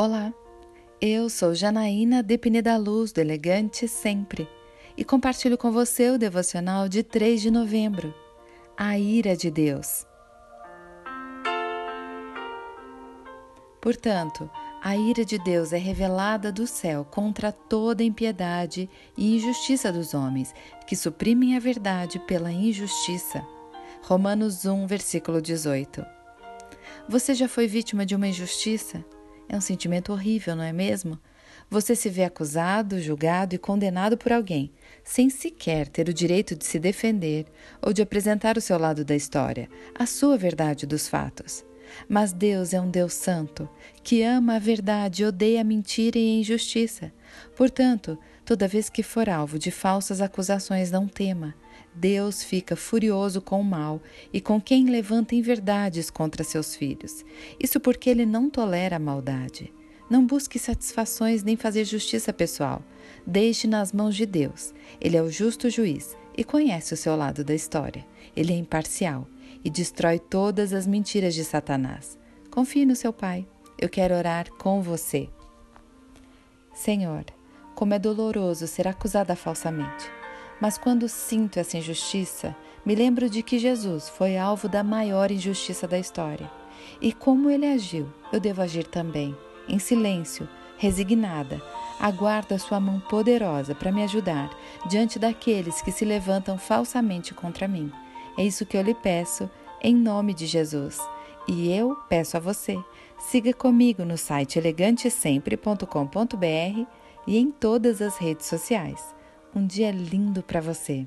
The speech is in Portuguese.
Olá, eu sou Janaína da Luz do Elegante Sempre e compartilho com você o devocional de 3 de novembro, A Ira de Deus. Portanto, a ira de Deus é revelada do céu contra toda impiedade e injustiça dos homens, que suprimem a verdade pela injustiça. Romanos 1, versículo 18. Você já foi vítima de uma injustiça? É um sentimento horrível, não é mesmo? Você se vê acusado, julgado e condenado por alguém, sem sequer ter o direito de se defender ou de apresentar o seu lado da história, a sua verdade dos fatos. Mas Deus é um Deus santo, que ama a verdade e odeia a mentira e a injustiça. Portanto, toda vez que for alvo de falsas acusações, não tema. Deus fica furioso com o mal e com quem levanta inverdades contra seus filhos. Isso porque ele não tolera a maldade. Não busque satisfações nem fazer justiça pessoal. Deixe nas mãos de Deus. Ele é o justo juiz e conhece o seu lado da história. Ele é imparcial e destrói todas as mentiras de Satanás. Confie no seu Pai. Eu quero orar com você. Senhor, como é doloroso ser acusada falsamente. Mas quando sinto essa injustiça, me lembro de que Jesus foi alvo da maior injustiça da história. E como ele agiu, eu devo agir também, em silêncio, resignada. Aguardo a sua mão poderosa para me ajudar diante daqueles que se levantam falsamente contra mim. É isso que eu lhe peço, em nome de Jesus. E eu peço a você, siga comigo no site elegantesempre.com.br e em todas as redes sociais. Um dia lindo para você.